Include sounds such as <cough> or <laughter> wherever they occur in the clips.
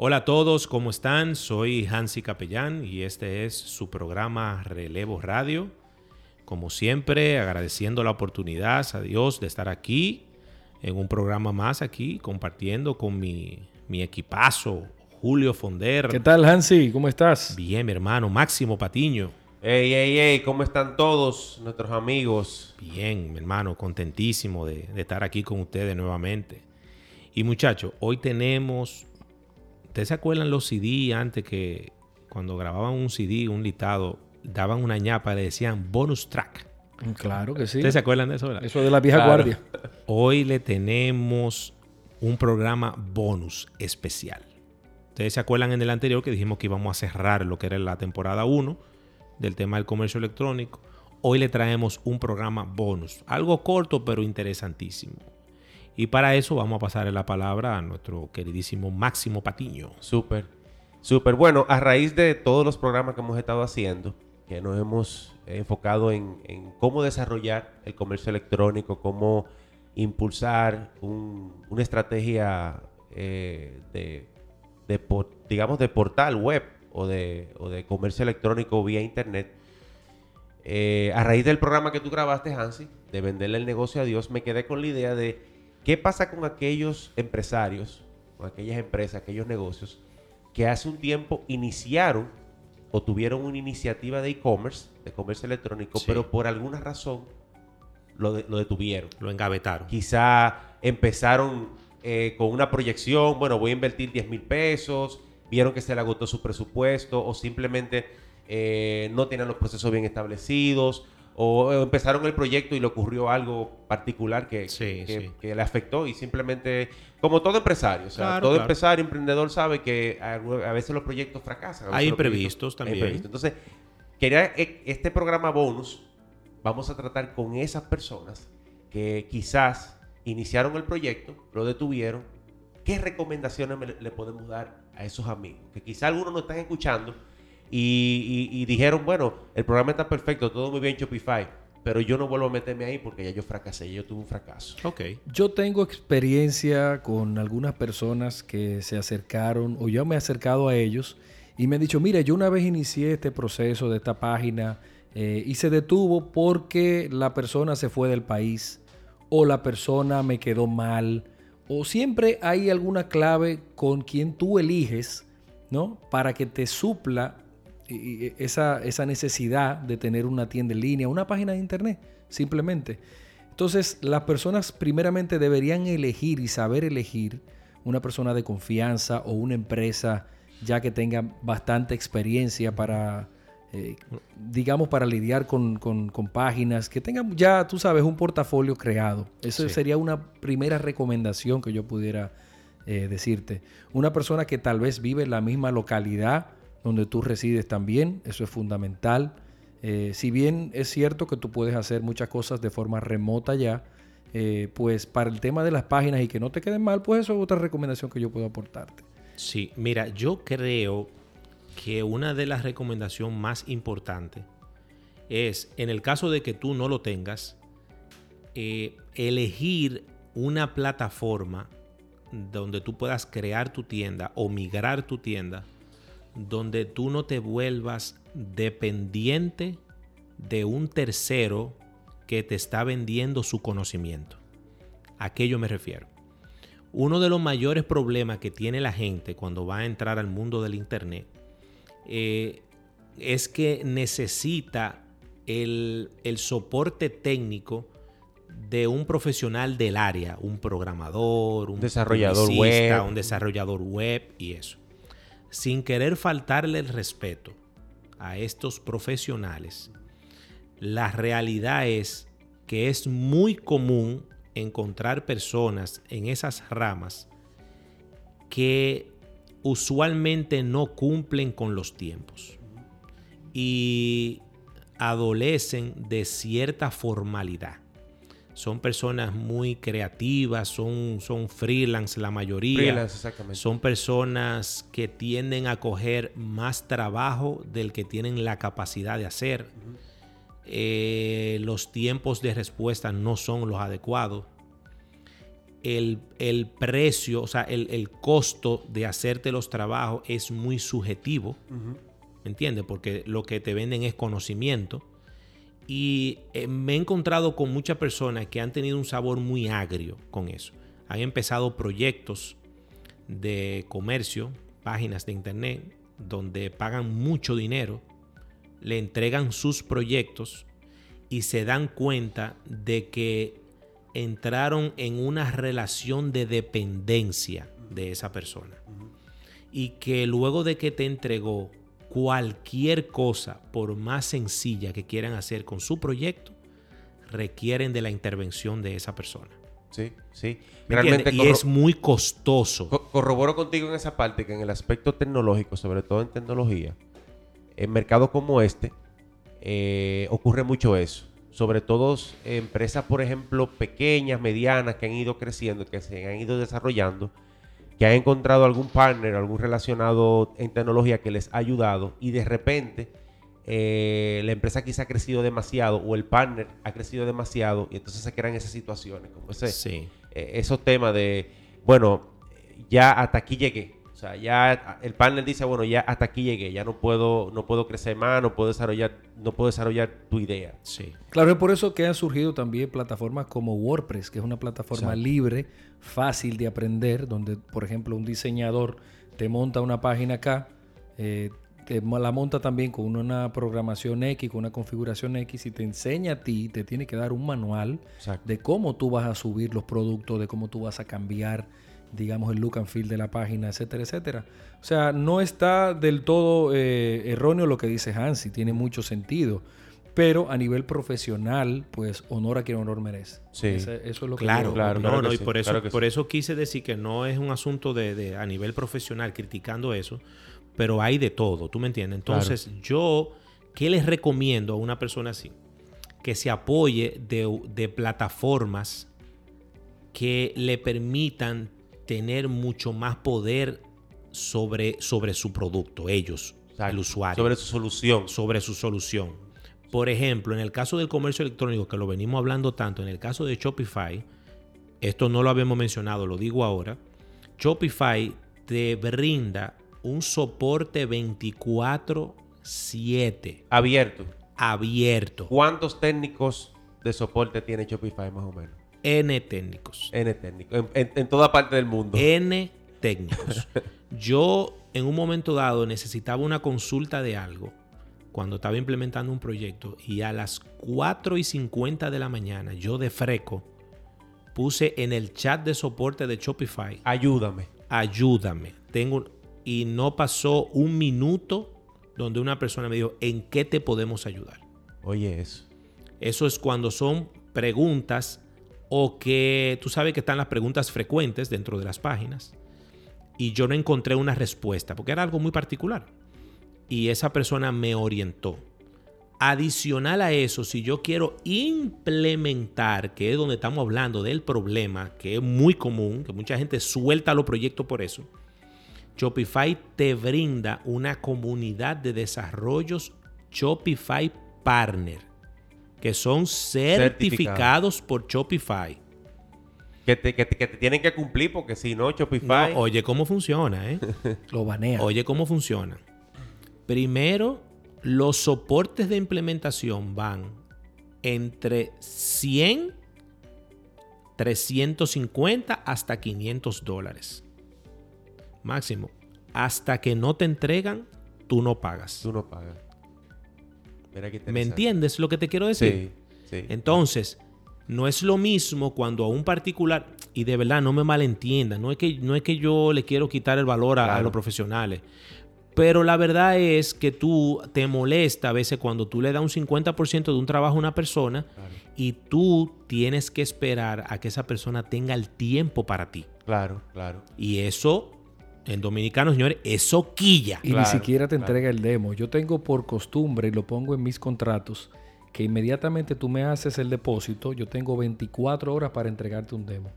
Hola a todos, ¿cómo están? Soy Hansi Capellán y este es su programa Relevo Radio. Como siempre, agradeciendo la oportunidad a Dios de estar aquí en un programa más aquí, compartiendo con mi, mi equipazo, Julio Fonder. ¿Qué tal, Hansi? ¿Cómo estás? Bien, mi hermano, Máximo Patiño. Hey, hey, hey, ¿cómo están todos nuestros amigos? Bien, mi hermano, contentísimo de, de estar aquí con ustedes nuevamente. Y muchachos, hoy tenemos ¿Ustedes se acuerdan los CD antes que cuando grababan un CD, un litado, daban una ñapa y le decían bonus track? Mm, claro que sí. ¿Ustedes se acuerdan de eso? ¿verdad? Eso de la vieja guardia. <laughs> Hoy le tenemos un programa bonus especial. Ustedes se acuerdan en el anterior que dijimos que íbamos a cerrar lo que era la temporada 1 del tema del comercio electrónico. Hoy le traemos un programa bonus, algo corto pero interesantísimo. Y para eso vamos a pasar la palabra a nuestro queridísimo Máximo Patiño. Súper, súper. Bueno, a raíz de todos los programas que hemos estado haciendo, que nos hemos enfocado en, cómo desarrollar el comercio electrónico, cómo impulsar una estrategia eh, de, digamos, de portal web o de, de comercio electrónico vía internet. Eh, a raíz del programa que tú grabaste, Hansi, de venderle el negocio a Dios, me quedé con la idea de ¿Qué pasa con aquellos empresarios, con aquellas empresas, aquellos negocios que hace un tiempo iniciaron o tuvieron una iniciativa de e-commerce, de comercio electrónico, pero por alguna razón lo, detuvieron? Lo engavetaron. Quizá empezaron eh, con una proyección, bueno, voy a invertir 10 mil pesos, vieron que se le agotó su presupuesto o simplemente eh, no tenían los procesos bien establecidos o empezaron el proyecto y le ocurrió algo particular que, que, le afectó y simplemente, como todo empresario, o sea, todo empresario, emprendedor sabe que a, veces los proyectos fracasan. Hay imprevistos también. Entonces, quería e, este programa bonus, vamos a tratar con esas personas que quizás iniciaron el proyecto, lo detuvieron, ¿qué recomendaciones le podemos dar a esos amigos? Que quizás algunos nos están escuchando y, dijeron, bueno, el programa está perfecto, todo muy bien Shopify, pero yo no vuelvo a meterme ahí porque ya yo fracasé, yo tuve un fracaso. Ok. Yo tengo experiencia con algunas personas que se acercaron o yo me he acercado a ellos y me han dicho, mira, yo una vez inicié este proceso de esta página eh, y se detuvo porque la persona se fue del país o la persona me quedó mal o siempre hay alguna clave con quien tú eliges, ¿no? Para que te supla esa, esa necesidad de tener una tienda en línea, una página de internet, simplemente. Entonces, las personas primeramente deberían elegir y saber elegir una persona de confianza o una empresa ya que tenga bastante experiencia para, eh, digamos, para lidiar con, páginas, que tengan ya, tú sabes, un portafolio creado. Eso sería una primera recomendación que yo pudiera eh, decirte. Una persona que tal vez vive en la misma localidad donde tú resides también, eso es fundamental. Eh, si bien es cierto que tú puedes hacer muchas cosas de forma remota ya, eh, pues para el tema de las páginas y que no te queden mal, pues eso es otra recomendación que yo puedo aportarte. Sí, mira, yo creo que una de las recomendaciones más importantes es, en el caso de que tú no lo tengas, eh, elegir una plataforma donde tú puedas crear tu tienda o migrar tu tienda donde tú no te vuelvas dependiente de un tercero que te está vendiendo su conocimiento. ¿A qué yo me refiero? Uno de los mayores problemas que tiene la gente cuando va a entrar al mundo del Internet eh, es que necesita el, soporte técnico de un profesional del área, un programador, un desarrollador web, un desarrollador web y eso sin querer faltarle el respeto a estos profesionales, la realidad es que es muy común encontrar personas en esas ramas que usualmente no cumplen con los tiempos. y adolecen de cierta formalidad. Son personas muy creativas, son, son freelance la mayoría. Freelance, exactamente. Son personas que tienden a coger más trabajo del que tienen la capacidad de hacer. Eh, los tiempos de respuesta no son los adecuados. El, el precio, o sea, el, el costo de hacerte los trabajos es muy subjetivo. ¿Me entiendes? Porque lo que te venden es conocimiento. Y eh, me he encontrado con muchas personas que han tenido un sabor muy agrio con eso. Han empezado proyectos de comercio, páginas de internet, donde pagan mucho dinero, le entregan sus proyectos y se dan cuenta de que entraron en una relación de dependencia de esa persona. Y que luego de que te entregó cualquier cosa, por más sencilla que quieran hacer con su proyecto, requieren de la intervención de esa persona. Sí, sí. ¿Me Realmente y es muy costoso. co- corroboro contigo en esa parte que en el aspecto tecnológico, sobre todo en tecnología, en mercados como este, eh, ocurre mucho eso. Sobre todo empresas, por ejemplo, pequeñas, medianas, que han ido creciendo, que se han ido desarrollando, que han encontrado algún partner, algún relacionado en tecnología que les ha ayudado y de repente eh, la empresa quizá ha crecido demasiado o el partner ha crecido demasiado y entonces se crean esas situaciones, como ese, Sí. eh, esos temas de, bueno, ya hasta aquí llegué. O sea, ya el panel dice, bueno, ya hasta aquí llegué, ya no puedo, no puedo crecer más, no puedo desarrollar, no puedo desarrollar tu idea. Sí. Claro, es por eso que han surgido también plataformas como WordPress, que es una plataforma Exacto. libre, fácil de aprender, donde, por ejemplo, un diseñador te monta una página acá, eh, te la monta también con una programación X, con una configuración X, y te enseña a ti, te tiene que dar un manual Exacto. de cómo tú vas a subir los productos, de cómo tú vas a cambiar, digamos, el look and feel de la página, etcétera, etcétera. O sea, no está del todo eh, erróneo lo que dice Hansi, tiene mucho sentido. Pero a nivel profesional, pues honor a quien honor merece. Sí. Ese- eso es lo que Claro, yo- claro, no, claro no, y sí, por eso, claro que por sí. eso quise decir que no es un asunto de, de- a nivel profesional criticando eso, pero hay de todo, ¿tú me entiendes? Entonces, yo, ¿qué les recomiendo a una persona así? Que se apoye de, de plataformas que le permitan tener mucho más poder sobre, sobre su producto, ellos, Exacto. el usuario Sobre su solución. sobre su solución. Por ejemplo, en el caso del comercio electrónico, que lo venimos hablando tanto, en el caso de Shopify, esto no lo habíamos mencionado, lo digo ahora, Shopify te brinda un soporte 24/7 Abierto. abierto, ¿Cuántos técnicos de soporte tiene Shopify más o menos? N técnicos. N técnicos. En, en- en toda parte del mundo. N técnicos. <laughs> Yo en un momento dado necesitaba una consulta de algo cuando estaba implementando un proyecto y a las 4 y 50 de la mañana yo de freco puse en el chat de soporte de Shopify, Ayúdame. ayúdame. Tengo y no pasó un minuto donde una persona me dijo, ¿en qué te podemos ayudar? Oye, eso. Eso es cuando son preguntas o que tú sabes que están las preguntas frecuentes dentro de las páginas y yo no encontré una respuesta porque era algo muy particular y esa persona me orientó. Adicional a eso, si yo quiero implementar, que es donde estamos hablando del problema, que es muy común, que mucha gente suelta los proyectos por eso, Shopify te brinda una comunidad de desarrollos Shopify Partner, que son certificados por Shopify. Que te, que, te, que te tienen que cumplir porque si no, Shopify. No, oye cómo funciona, ¿eh? <laughs> Lo banea. Oye cómo funciona. Primero, los soportes de implementación van entre 100, 350 hasta 500 dólares. Máximo. Hasta que no te entregan, tú no pagas. Tú no pagas. Mira qué ¿Me entiendes lo que te quiero decir? Sí, sí. Entonces, no es lo mismo cuando a un particular, y de verdad no me malentiendan, no es que, no es que yo le quiero quitar el valor a, los profesionales, pero la verdad es que tú te molesta a veces cuando tú le das un 50% de un trabajo a una persona Claro. y tú tienes que esperar a que esa persona tenga el tiempo para ti. Claro, claro. Y eso En dominicano, señores, eso quilla. Y ni siquiera te entrega el demo. Yo tengo por costumbre, y lo pongo en mis contratos, que inmediatamente tú me haces el depósito, yo tengo 24 horas para entregarte un demo.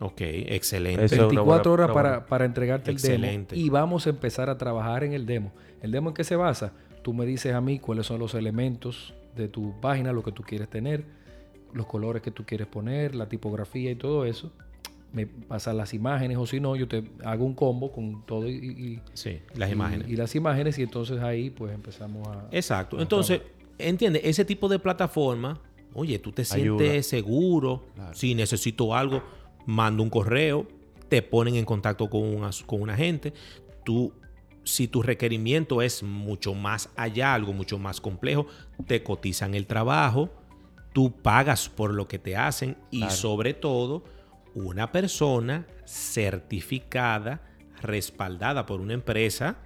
Ok, excelente. 24 horas para, para, entregarte el demo. Y vamos a empezar a trabajar en el demo. ¿El demo en qué se basa? Tú me dices a mí cuáles son los elementos de tu página, lo que tú quieres tener, los colores que tú quieres poner, la tipografía y todo eso. Me pasas las imágenes o si no, yo te hago un combo con todo y... sí, las imágenes. Y, las imágenes y entonces ahí pues empezamos a... Exacto. entonces, entiende, ese tipo de plataforma, oye, tú te sientes seguro, si necesito algo mando un correo, te ponen en contacto con, una, con un agente, tú si tu requerimiento es mucho más allá, algo mucho más complejo, te cotizan el trabajo, tú pagas por lo que te hacen y sobre todo una persona certificada, respaldada por una empresa.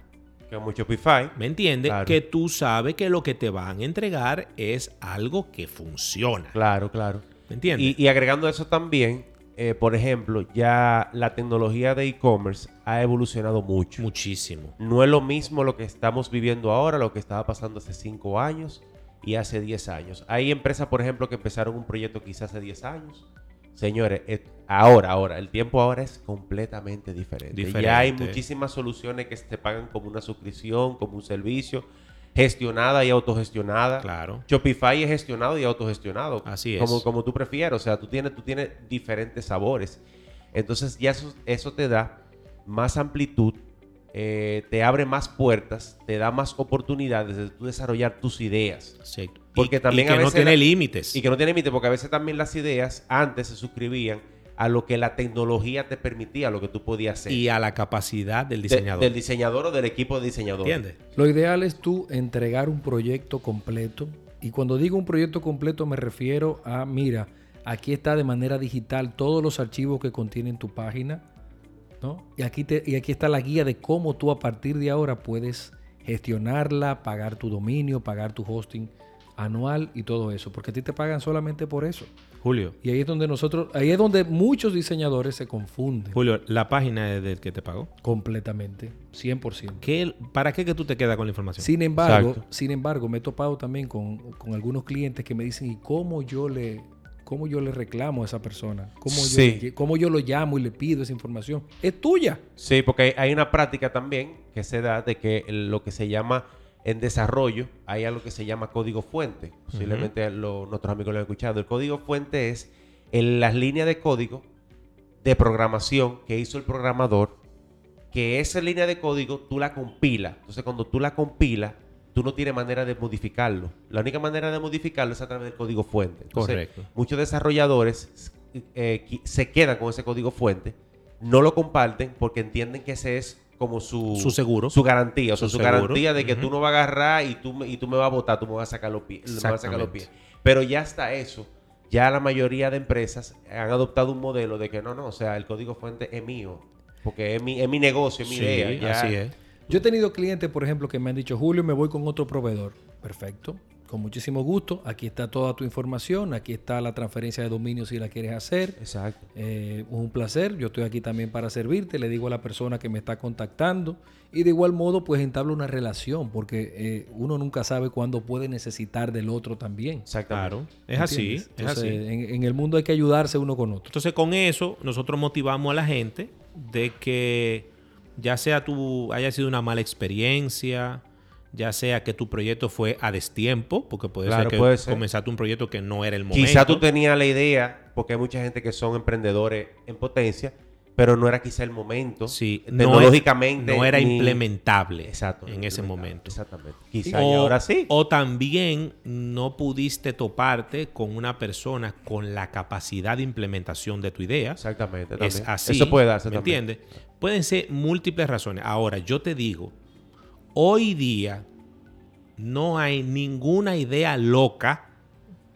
Como Shopify. ¿Me entiendes? Que tú sabes que lo que te van a entregar es algo que funciona. Claro, claro. ¿Me entiendes? Y, y agregando eso también, eh, por ejemplo, ya la tecnología de e-commerce ha evolucionado mucho. Muchísimo. No es lo mismo lo que estamos viviendo ahora, lo que estaba pasando hace 5 años y hace 10 años. Hay empresas, por ejemplo, que empezaron un proyecto quizás hace 10 años. Señores, ahora, ahora, el tiempo ahora es completamente diferente. diferente. Ya hay muchísimas soluciones que se pagan como una suscripción, como un servicio gestionada y autogestionada. Claro. Shopify es gestionado y autogestionado. Así es. Como, como tú prefieras. O sea, tú tienes, tú tienes diferentes sabores. Entonces ya eso, eso te da más amplitud, eh, te abre más puertas, te da más oportunidades de tú desarrollar tus ideas. Sí. Porque también que no tiene límites. Y que no tiene límites, porque a veces también las ideas antes se suscribían a lo que la tecnología te permitía, lo que tú podías hacer. Y a la capacidad del diseñador. del diseñador o del equipo de diseñador. ¿Entiendes? Lo ideal es tú entregar un proyecto completo. Y cuando digo un proyecto completo me refiero a, mira, aquí está de manera digital todos los archivos que contienen tu página. ¿no? Y, aquí te, y aquí está la guía de cómo tú a partir de ahora puedes gestionarla, pagar tu dominio, pagar tu hosting anual y todo eso. Porque a ti te pagan solamente por eso. Julio. Y ahí es donde nosotros, ahí es donde muchos diseñadores se confunden. Julio, ¿la página es del que te pagó? Completamente, 100%. ¿Qué, ¿Para qué que tú te quedas con la información? Sin embargo, sin embargo, me he topado también con, algunos clientes que me dicen, ¿y cómo yo le, cómo yo le reclamo a esa persona? ¿Cómo, yo, ¿Cómo yo lo llamo y le pido esa información? Es tuya. Sí, porque hay una práctica también que se da de que lo que se llama en desarrollo hay algo que se llama código fuente. Posiblemente nuestros amigos lo han escuchado. El código fuente es en las líneas de código de programación que hizo el programador, que esa línea de código tú la compilas. Entonces, cuando tú la compilas, tú no tienes manera de modificarlo. La única manera de modificarlo es a través del código fuente. Correcto. Muchos desarrolladores eh, se quedan con ese código fuente, no lo comparten porque entienden que ese es como su, su seguro. Su garantía. O sea, su, garantía de que tú no vas a agarrar y tú, y tú me vas a botar, tú me vas a sacar los pies. los pies. Pero ya está eso. Ya la mayoría de empresas han adoptado un modelo de que no, no, o sea, el código fuente es mío. Porque es mi, es mi negocio, es mi idea. Así es. Yo he tenido clientes, por ejemplo, que me han dicho, Julio, me voy con otro proveedor. Perfecto con muchísimo gusto. Aquí está toda tu información, aquí está la transferencia de dominio si la quieres hacer. Exacto. Eh, un placer, yo estoy aquí también para servirte, le digo a la persona que me está contactando y de igual modo pues entabla una relación porque eh, uno nunca sabe cuándo puede necesitar del otro también. Claro, es así. es así. En, en el mundo hay que ayudarse uno con otro. Entonces con eso nosotros motivamos a la gente de que ya sea tú haya sido una mala experiencia, ya sea que tu proyecto fue a destiempo, porque puede ser que comenzaste un proyecto que no era el momento. Quizá tú tenías la idea, porque hay mucha gente que son emprendedores en potencia, pero no era quizá el momento. Sí, tecnológicamente. No, era implementable en ese momento. Exactamente. Quizá y ahora sí. O también no pudiste toparte con una persona con la capacidad de implementación de tu idea. Exactamente. Es así. Eso puede darse ¿Me entiendes? Pueden ser múltiples razones. Ahora, yo te digo Hoy día no hay ninguna idea loca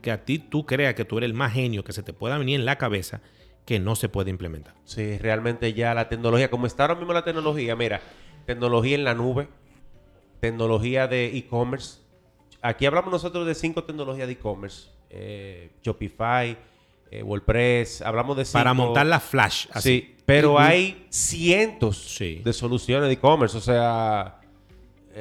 que a ti tú creas que tú eres el más genio que se te pueda venir en la cabeza que no se puede implementar. Sí, realmente ya la tecnología, como está ahora mismo la tecnología, mira, tecnología en la nube, tecnología de e-commerce. Aquí hablamos nosotros de cinco tecnologías de e-commerce. Eh, Shopify, eh, WordPress, hablamos de Para cinco- montar la Flash. Así. Sí, pero hay cientos Sí. de soluciones de e-commerce, o sea,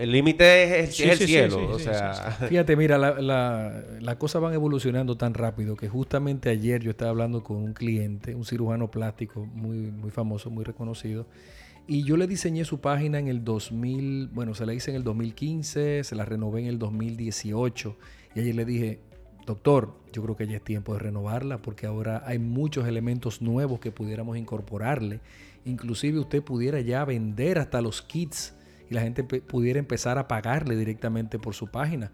el límite es, Sí, es el sí, cielo, sí, o sea, <laughs> Fíjate, mira, la- la- las cosas van evolucionando tan rápido que justamente ayer yo estaba hablando con un cliente, un cirujano plástico muy, muy famoso, muy reconocido, y yo le diseñé su página en el 2000, bueno, se la hice en el 2015, se la renové en el 2018, y ayer le dije, doctor, yo creo que ya es tiempo de renovarla porque ahora hay muchos elementos nuevos que pudiéramos incorporarle, inclusive usted pudiera ya vender hasta los kits y la gente pudiera empezar a pagarle directamente por su página.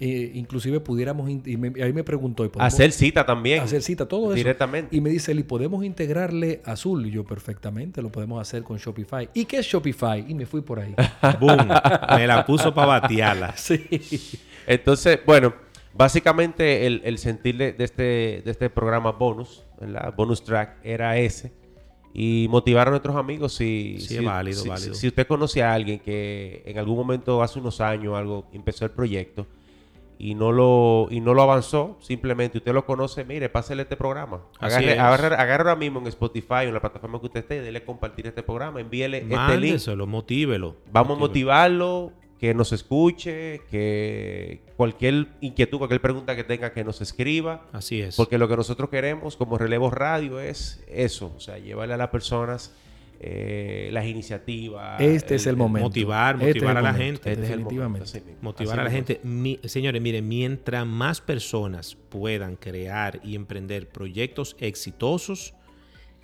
Eh, inclusive pudiéramos, y me- ahí me preguntó, ¿y podemos hacer cita también. hacer cita, todo eso. Directamente. Y me dice, ¿y podemos integrarle Azul? Y yo, perfectamente, lo podemos hacer con Shopify. ¿Y qué es Shopify? Y me fui por ahí. <laughs> Boom. Me la puso para batearla. <laughs> sí. Entonces, bueno, básicamente el, el sentir de, de este, de este programa bonus, ¿verdad? Bonus track, era ese. Y motivar a nuestros amigos si, Sí, si, es válido, si- válido. si usted conoce a alguien que en algún momento, hace unos años, algo empezó el proyecto y no lo, y no lo avanzó, simplemente usted lo conoce, mire, pásele este programa. Agarre, es. agarre, agarre ahora mismo en Spotify o en la plataforma que usted esté, dele compartir este programa, envíele este link. Mándeselo, motívelo. Vamos a motivarlo, que nos escuche, que cualquier inquietud, cualquier pregunta que tenga, que nos escriba. Así es. Porque lo que nosotros queremos como Relevo Radio es eso, o sea, llevarle a las personas eh, las iniciativas. Este es el momento. motivar, Este es motivar a la momento. gente. Este es el Definitivamente. momento. Motivar Así a la gente. Mi- señores, miren, mientras más personas puedan crear y emprender proyectos exitosos,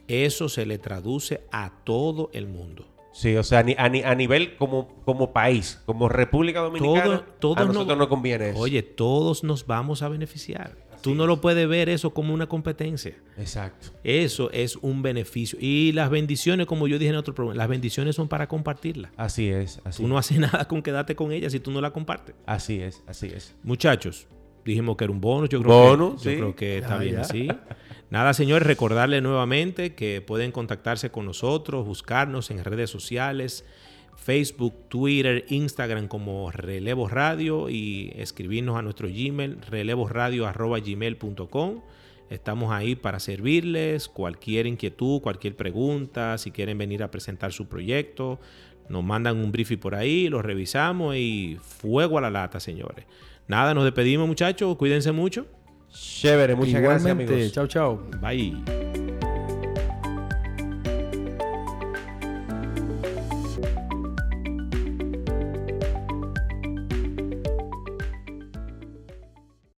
eso se le traduce a todo el mundo. Sí, o sea, a, ni- a ni- a nivel como, como país, como República Dominicana, todos a no- nosotros nos conviene eso. Oye, todos nos vamos a beneficiar. Tú no lo puedes ver eso como una competencia. Exacto. Eso es un beneficio. Y las bendiciones, como yo dije en otro programa, las bendiciones son para compartirlas. Así es, así, Tú no haces <laughs> nada con quedarte con ellas si tú no la compartes. así es, así es. Muchachos, dijimos que era un bonus. Yo creo, Bonus, que, yo sí. creo que está Ah, bien ya. así. <laughs> Nada, señores, recordarles nuevamente que pueden contactarse con nosotros, buscarnos en redes sociales, Facebook, Twitter, Instagram como Relevo Radio y escribirnos a nuestro Gmail, relevoradio.gmail.com. Estamos ahí para servirles. Cualquier inquietud, cualquier pregunta, si quieren venir a presentar su proyecto, nos mandan un briefing por ahí, lo revisamos y fuego a la lata, señores. Nada, nos despedimos, muchachos. Cuídense mucho. Chévere, muchas gracias, amigos. chao, chao. Bye.